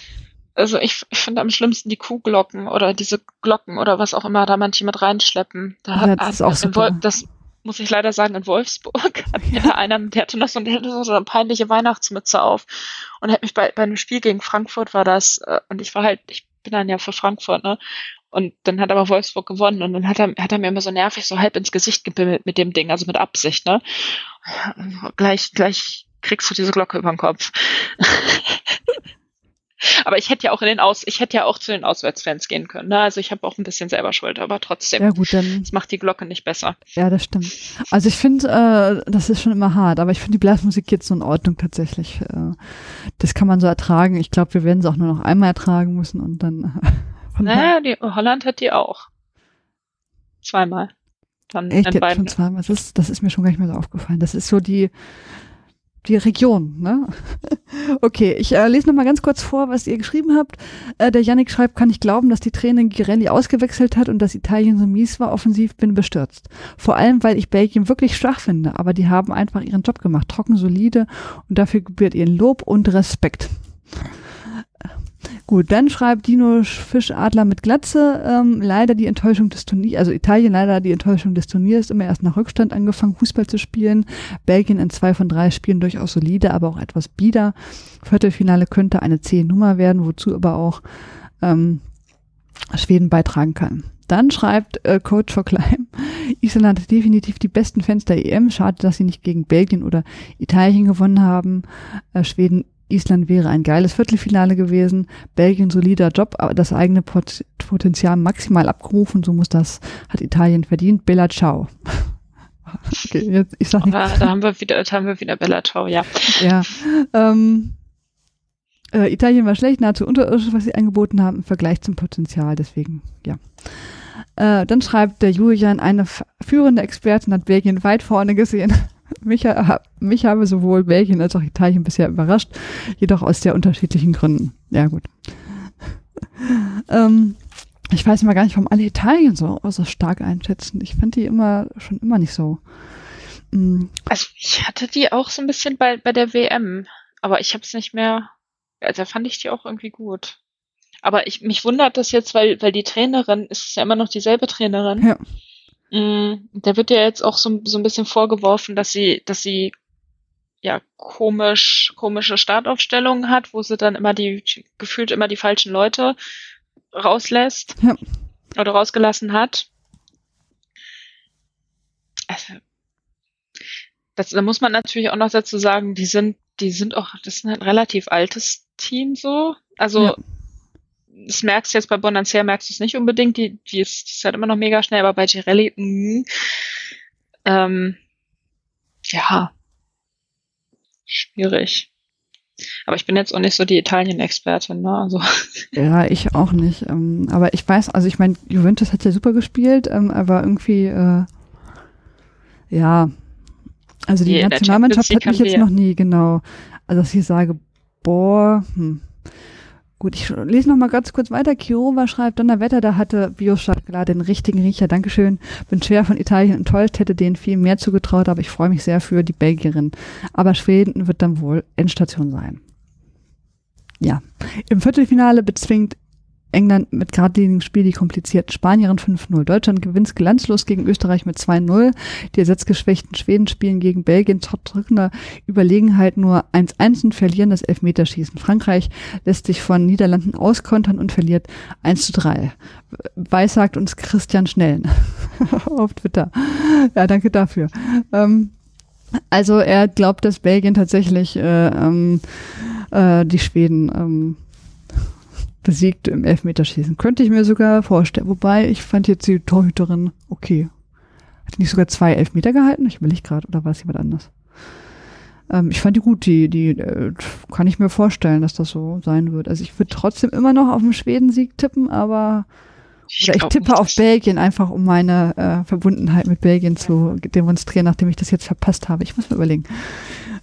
S2: Also ich, ich finde am schlimmsten die Kuhglocken oder diese Glocken oder was auch immer da manche mit reinschleppen. Da
S1: ja, das ist auch super.
S2: Das muss ich leider sagen, in Wolfsburg *laughs* hat mir da einer, der hatte noch so, der hatte so eine peinliche Weihnachtsmütze auf und hat mich bei, bei einem Spiel gegen Frankfurt war das, äh, und ich war halt, ich bin dann ja für Frankfurt, ne? Und dann hat aber Wolfsburg gewonnen und dann hat er, hat er mir immer so nervig so halb ins Gesicht gebimmelt mit dem Ding, also mit Absicht, ne? Gleich, gleich kriegst du diese Glocke über den Kopf. *laughs* aber ich hätte ja auch in den Aus, ich hätte ja auch zu den Auswärtsfans gehen können. Ne? Also ich habe auch ein bisschen selber Schuld, aber trotzdem.
S1: Ja gut, dann.
S2: Das macht die Glocke nicht besser.
S1: Ja, das stimmt. Also ich finde, äh, das ist schon immer hart, aber ich finde die Blasmusik jetzt so in Ordnung tatsächlich. Äh, das kann man so ertragen. Ich glaube, wir werden es auch nur noch einmal ertragen müssen und dann. *laughs*
S2: naja, die, Holland hat die auch. Zweimal.
S1: Dann Echt, jetzt schon zweimal. Das ist, das ist mir schon gar nicht mehr so aufgefallen. Das ist so die, die Region, ne? *laughs* okay, ich äh, lese noch mal ganz kurz vor, was ihr geschrieben habt. Äh, der Yannick schreibt, kann ich glauben, dass die Trainerin Girelli ausgewechselt hat und dass Italien so mies war, offensiv bin bestürzt. Vor allem, weil ich Belgien wirklich schwach finde, aber die haben einfach ihren Job gemacht, trocken, solide und dafür gebührt ihren Lob und Respekt. Gut, dann schreibt Dino Fischadler mit Glatze, ähm, leider die Enttäuschung des Turniers, also Italien leider die Enttäuschung des Turniers, immer erst nach Rückstand angefangen, Fußball zu spielen. Belgien in zwei von drei Spielen durchaus solide, aber auch etwas bieder. Viertelfinale könnte eine zähe Nummer werden, wozu aber auch ähm, Schweden beitragen kann. Dann schreibt äh, Coach for Climb, *laughs* Island hat definitiv die besten Fans der EM. Schade, dass sie nicht gegen Belgien oder Italien gewonnen haben. Äh, Schweden Island wäre ein geiles Viertelfinale gewesen. Belgien solider Job, aber das eigene Pot Potenzial maximal abgerufen. So muss das, hat Italien verdient. Bella Ciao. *laughs*
S2: okay, jetzt, ich sag nicht. Da, da haben wir wieder, da haben wir wieder Bella Ciao, ja.
S1: Ja. Ähm, äh, Italien war schlecht, nahezu unterirdisch, was sie angeboten haben im Vergleich zum Potenzial. Deswegen, ja. Äh, dann schreibt der Julian, eine führende Expertin hat Belgien weit vorne gesehen. Mich, mich habe sowohl Belgien als auch Italien bisher überrascht, jedoch aus sehr unterschiedlichen Gründen. Ja, gut. *laughs* ähm, ich weiß mal gar nicht, warum alle Italien so, so stark einschätzen. Ich fand die immer schon immer nicht so.
S2: Mhm. Also ich hatte die auch so ein bisschen bei, bei der WM, aber ich habe es nicht mehr. Also fand ich die auch irgendwie gut. Aber ich mich wundert das jetzt, weil weil die Trainerin ist ja immer noch dieselbe Trainerin. Ja. Mm, der wird ja jetzt auch so, so ein bisschen vorgeworfen, dass sie, dass sie ja komisch, komische Startaufstellungen hat, wo sie dann immer die, gefühlt immer die falschen Leute rauslässt ja. oder rausgelassen hat. Also, das, da muss man natürlich auch noch dazu sagen, die sind, die sind auch, das ist ein relativ altes Team so. Also ja das merkst du jetzt bei Bonansea, merkst du es nicht unbedingt, die, die, ist, die ist halt immer noch mega schnell, aber bei Girelli, mh, ähm, ja, schwierig. Aber ich bin jetzt auch nicht so die Italien-Expertin, ne? Also. *laughs*
S1: Ja, ich auch nicht. Ähm, aber ich weiß, also ich meine, Juventus hat ja super gespielt, ähm, aber irgendwie, äh, ja, also die, die Nationalmannschaft hat mich jetzt noch nie, genau. Also dass ich sage, boah, hm, Gut, ich lese noch mal ganz kurz weiter. Kirova schreibt, Donnerwetter, da hatte Bioschaklar den richtigen Riecher. Dankeschön. Bin schwer von Italien enttäuscht, hätte denen viel mehr zugetraut, aber ich freue mich sehr für die Belgierin. Aber Schweden wird dann wohl Endstation sein. Ja. Im Viertelfinale bezwingt England mit geradlinigem Spiel die komplizierten Spanierin 5-0. Deutschland gewinnt glanzlos gegen Österreich mit 2-0. Die ersatzgeschwächten Schweden spielen gegen Belgien trotz drückender Überlegenheit nur 1-1 und verlieren das Elfmeterschießen. Frankreich lässt sich von Niederlanden auskontern und verliert 1-3. Weiß sagt uns Christian Schnellen *laughs* auf Twitter. Ja, danke dafür. Ähm, also er glaubt, dass Belgien tatsächlich äh, ähm, äh, die Schweden ähm, besiegt im Elfmeterschießen. Könnte ich mir sogar vorstellen. Wobei, ich fand jetzt die Torhüterin okay. Hat die nicht sogar zwei Elfmeter gehalten? Ich will nicht gerade, oder war es jemand anders? Ähm, ich fand die gut, die, die äh, kann ich mir vorstellen, dass das so sein wird. Also ich würde trotzdem immer noch auf den Schwedensieg tippen, aber ich, oder ich tippe nicht, auf Belgien, einfach um meine äh, Verbundenheit mit Belgien zu demonstrieren, nachdem ich das jetzt verpasst habe. Ich muss mir überlegen.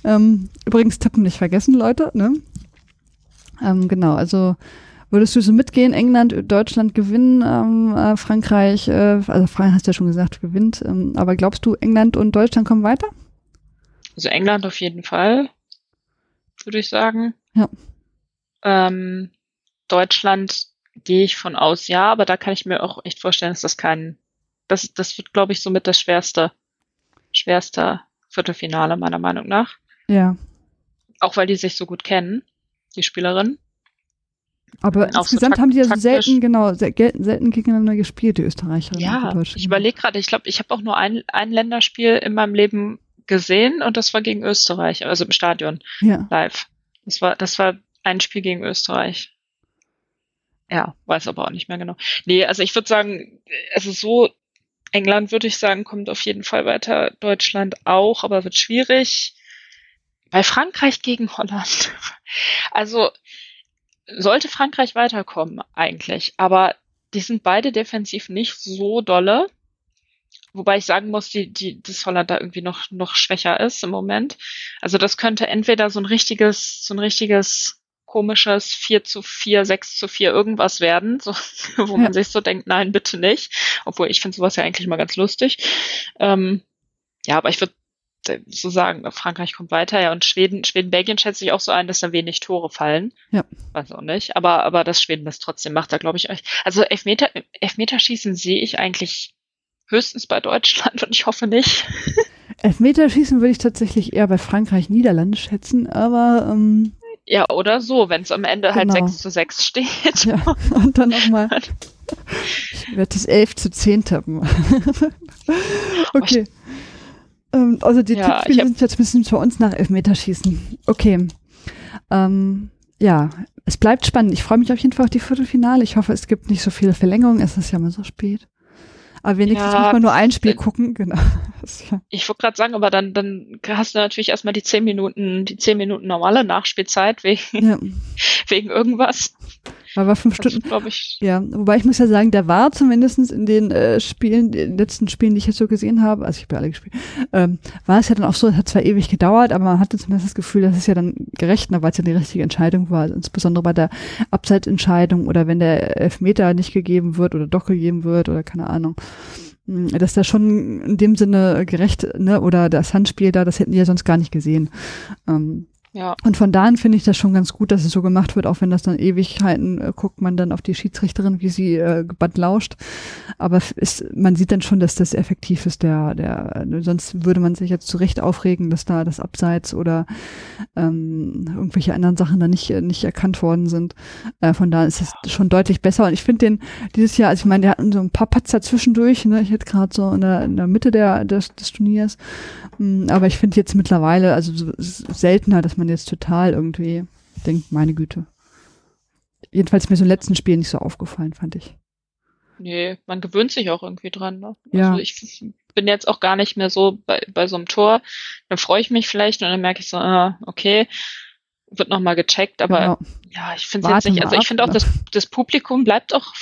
S1: Ähm, übrigens tippen nicht vergessen, Leute, ne? Ähm, genau, also Würdest du so mitgehen? England, Deutschland gewinnen, ähm, äh, Frankreich, äh, also Frankreich hast du ja schon gesagt, gewinnt. Ähm, aber glaubst du, England und Deutschland kommen weiter?
S2: Also England auf jeden Fall, würde ich sagen.
S1: Ja.
S2: Ähm, Deutschland gehe ich von aus, ja, aber da kann ich mir auch echt vorstellen, dass das kein, das, das wird, glaube ich, somit das schwerste, schwerste Viertelfinale meiner Meinung nach.
S1: Ja.
S2: Auch weil die sich so gut kennen, die Spielerin.
S1: Aber auch insgesamt so haben die ja selten, genau, selten gegeneinander gespielt, die Österreicher.
S2: Ja, ich überlege gerade, ich glaube, ich habe auch nur ein, ein Länderspiel in meinem Leben gesehen und das war gegen Österreich, also im Stadion,
S1: ja.
S2: live. Das war, das war ein Spiel gegen Österreich. Ja, weiß aber auch nicht mehr genau. Nee, also ich würde sagen, es ist so, England würde ich sagen, kommt auf jeden Fall weiter, Deutschland auch, aber wird schwierig. Bei Frankreich gegen Holland. *laughs* Also, sollte Frankreich weiterkommen eigentlich, aber die sind beide defensiv nicht so dolle. Wobei ich sagen muss, die, die, dass Holland da irgendwie noch, noch schwächer ist im Moment. Also das könnte entweder so ein richtiges, so ein richtiges komisches 4 zu 4, 6 zu 4 irgendwas werden, so, *laughs* wo man sich so denkt, nein, bitte nicht. Obwohl ich finde sowas ja eigentlich mal ganz lustig. Ähm, ja, aber ich würde so sagen, Frankreich kommt weiter, ja, und Schweden, Schweden, Belgien schätze ich auch so ein, dass da wenig Tore fallen.
S1: Ja.
S2: Weiß auch nicht. Aber, aber dass Schweden das trotzdem macht, da glaube ich euch. Also Elfmeter, Elfmeterschießen sehe ich eigentlich höchstens bei Deutschland und ich hoffe nicht. *laughs*
S1: Elfmeterschießen würde ich tatsächlich eher bei Frankreich, Niederlande schätzen, aber, ähm,
S2: ja, oder so, wenn es am Ende halt genau. halt 6 zu 6 steht.
S1: Ja, *laughs* und dann nochmal. *laughs* Ich werde das 11 zu 10 tippen. okay. Ähm, also die ja, Tippspiele sind jetzt ein bisschen für uns nach Elfmeterschießen. Okay. Ähm, ja, es bleibt spannend. Ich freue mich auf jeden Fall auf die Viertelfinale. Ich hoffe, es gibt nicht so viele Verlängerungen. Es ist ja mal so spät. Aber wenigstens ja, muss man nur ein Spiel gucken, genau. *laughs*
S2: Ich wollte gerade sagen, aber dann, dann hast du natürlich erstmal die zehn Minuten, die zehn Minuten normale Nachspielzeit wegen, ja. *laughs* wegen irgendwas.
S1: Aber fünf das Stunden. glaube ich. Ja, wobei ich muss ja sagen, der war zumindest in den äh, Spielen, den letzten Spielen, die ich jetzt so gesehen habe, also ich habe ja alle gespielt, ähm, war es ja dann auch so, es hat zwar ewig gedauert, aber man hatte zumindest das Gefühl, dass es ja dann gerecht, weil es ja die richtige Entscheidung war, also insbesondere bei der Abseitsentscheidung oder wenn der Elfmeter nicht gegeben wird oder doch gegeben wird oder keine Ahnung. Hm, dass da schon in dem Sinne gerecht, ne, oder das Handspiel da, das hätten die ja sonst gar nicht gesehen. Ähm, ja. Und von da an finde ich das schon ganz gut, dass es so gemacht wird, auch wenn das dann Ewigkeiten äh, guckt man dann auf die Schiedsrichterin, wie sie äh, gebannt lauscht. Aber ist, man sieht dann schon, dass das effektiv ist, der, der, sonst würde man sich jetzt zu Recht aufregen, dass da das Abseits oder ähm, irgendwelche anderen Sachen da nicht, nicht erkannt worden sind. Äh, von da ist es schon deutlich besser. Und ich finde den dieses Jahr, also ich meine, der hatten so ein paar Patzer zwischendurch, ne? Ich hätte gerade so in der, in der Mitte der, des, des Turniers. Mm, aber ich finde jetzt mittlerweile, also so, seltener, dass man man jetzt total irgendwie denkt, meine Güte. Jedenfalls mir so im letzten Spiel nicht so aufgefallen, fand ich.
S2: Nee, man gewöhnt sich auch irgendwie dran. Ne? Ja. Also ich bin jetzt auch gar nicht mehr so bei, bei so einem Tor. Dann freue ich mich vielleicht und dann merke ich so, ah, okay, wird nochmal gecheckt, aber genau. ja, ich finde es jetzt nicht. Also ich finde auch, das, das Publikum bleibt auch,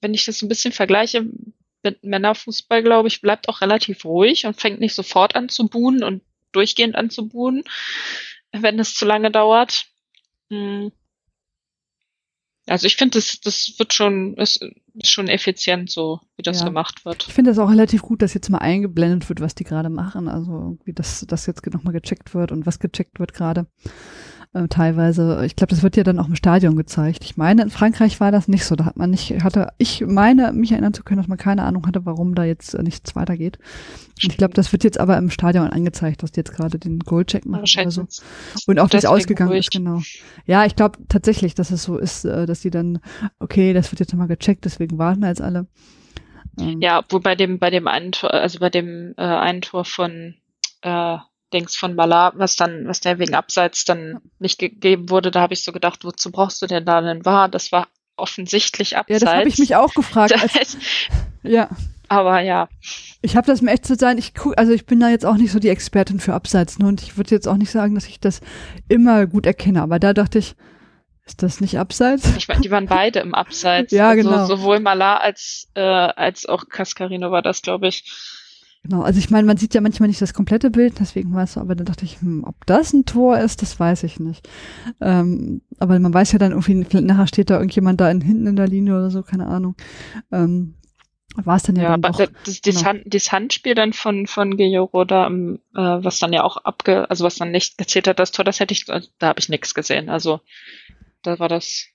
S2: wenn ich das ein bisschen vergleiche mit Männerfußball, glaube ich, bleibt auch relativ ruhig und fängt nicht sofort an zu buhen und durchgehend an zu buhen wenn es zu lange dauert. Hm. Also ich finde, das, das wird schon, ist, ist schon effizient so, wie das ja. gemacht wird.
S1: Ich finde das auch relativ gut, dass jetzt mal eingeblendet wird, was die gerade machen. Also wie das, das jetzt nochmal gecheckt wird und was gecheckt wird gerade äh, teilweise. Ich glaube, das wird ja dann auch im Stadion gezeigt. Ich meine, in Frankreich war das nicht so. Da hat man nicht, hatte, ich meine, mich erinnern zu können, dass man keine Ahnung hatte, warum da jetzt äh, nichts weitergeht. Und ich glaube, das wird jetzt aber im Stadion angezeigt, dass die jetzt gerade den Goalcheck machen oder so. Und auch wie es ausgegangen ist, genau. Ja, ich glaube tatsächlich, dass es so ist, äh, dass die dann, okay, das wird jetzt nochmal gecheckt, deswegen warten jetzt alle.
S2: Ähm, ja, wo bei dem, bei dem einen Tor, also bei dem äh, einen Tor von äh, Dings von Malar, was dann, was der wegen Abseits dann nicht gegeben wurde, da habe ich so gedacht, wozu brauchst du denn da einen Wahr? Das war offensichtlich Abseits.
S1: Ja, das habe ich mich auch gefragt. Als, *laughs*
S2: ja. Aber ja.
S1: Ich habe das, um echt zu sein, ich guck, also ich bin da jetzt auch nicht so die Expertin für Abseits, ne? Und ich würde jetzt auch nicht sagen, dass ich das immer gut erkenne, aber da dachte ich, ist das nicht Abseits?
S2: Ich meine, die waren beide im *laughs* Abseits.
S1: ja, also genau.
S2: Sowohl Malar als, äh, als auch Cascarino war das, glaube ich.
S1: Genau, also ich meine, man sieht ja manchmal nicht das komplette Bild, deswegen weiß du, aber dann dachte ich, hm, ob das ein Tor ist, das weiß ich nicht. Ähm, aber man weiß ja dann irgendwie, nachher steht da irgendjemand da in, hinten in der Linie oder so, keine Ahnung. Ähm, war es dann ja, ja dann
S2: aber doch, das, das, genau. Hand, das, Handspiel dann von von Gejoro da, äh, was dann ja auch abge, also was dann nicht gezählt hat, das Tor, das hätte ich, da habe ich nichts gesehen. Also da war das,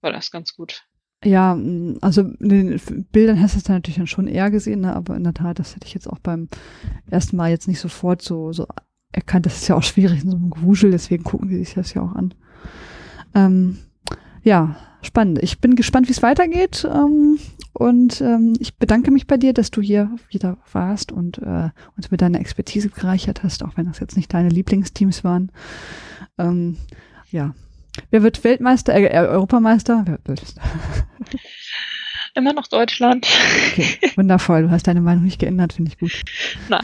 S2: war das ganz gut.
S1: Ja, mm, also in den Bildern hast du es dann natürlich dann schon eher gesehen, ne? aber in der Tat, das hätte ich jetzt auch beim ersten Mal jetzt nicht sofort so, so erkannt. Das ist ja auch schwierig in so einem Gewuschel, deswegen gucken die sich das ja auch an. Ähm, ja, spannend. Ich bin gespannt, wie es weitergeht. Ähm, und ähm, ich bedanke mich bei dir, dass du hier wieder warst und äh, uns mit deiner Expertise bereichert hast, auch wenn das jetzt nicht deine Lieblingsteams waren. Ähm, ja, Wer wird Weltmeister, äh, äh Europameister? Wer wird *laughs*
S2: Immer noch Deutschland.
S1: Okay, *laughs* wundervoll. Du hast deine Meinung nicht geändert, finde ich gut.
S2: Na.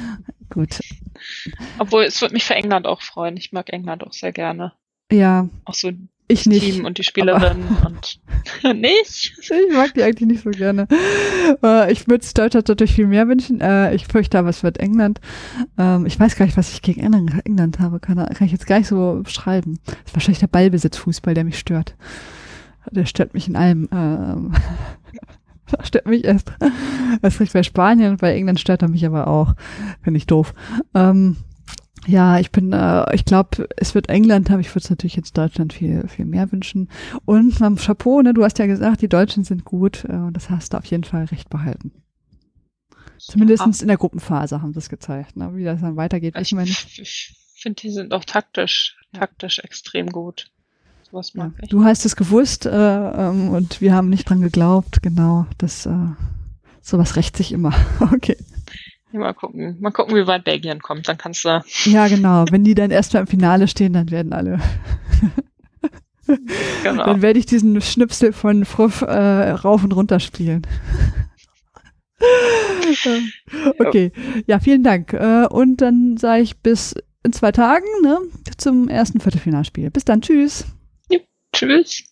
S1: Gut.
S2: Obwohl, es würde mich für England auch freuen. Ich mag England auch sehr gerne.
S1: Ja.
S2: Auch so
S1: ich
S2: das
S1: nicht,
S2: Team und die Spielerin und *laughs* nicht.
S1: Ich mag die eigentlich nicht so gerne. Äh, ich würde es Deutschland natürlich viel mehr wünschen. Äh, ich fürchte aber, es wird England. Ähm, ich weiß gar nicht, was ich gegen England habe. Kann, ich jetzt gar nicht so beschreiben. Das ist wahrscheinlich der Ballbesitzfußball, der mich stört. Der stört mich in allem. Ähm, *laughs* stört mich erst. Das riecht bei Spanien und bei England stört er mich aber auch. Finde ich doof. Ähm, ja, ich bin, äh, ich glaube, es wird England, aber ich würde es natürlich jetzt Deutschland viel, viel mehr wünschen. Und beim Chapeau, ne, du hast ja gesagt, die Deutschen sind gut, äh, das hast du auf jeden Fall recht behalten. Zumindest in der Gruppenphase haben sie es gezeigt. Ne? Wie das dann weitergeht,
S2: ich, meine ich. Ich finde, die sind auch taktisch, taktisch extrem gut.
S1: Sowas mag ja. ich. Du hast es gewusst äh, ähm, und wir haben nicht dran geglaubt, genau. Das äh, sowas rächt sich immer. *laughs* okay.
S2: Mal gucken. Mal gucken, wie weit Belgien kommt. Dann kannst du.
S1: Ja, genau. Wenn die dann erstmal im Finale stehen, dann werden alle *laughs* genau. Dann werde ich diesen Schnipsel von Fruff äh, rauf und runter spielen. *laughs* okay, ja, vielen Dank. Äh, und dann sage ich bis in zwei Tagen ne, zum ersten Viertelfinalspiel. Bis dann, tschüss.
S2: Ja, tschüss.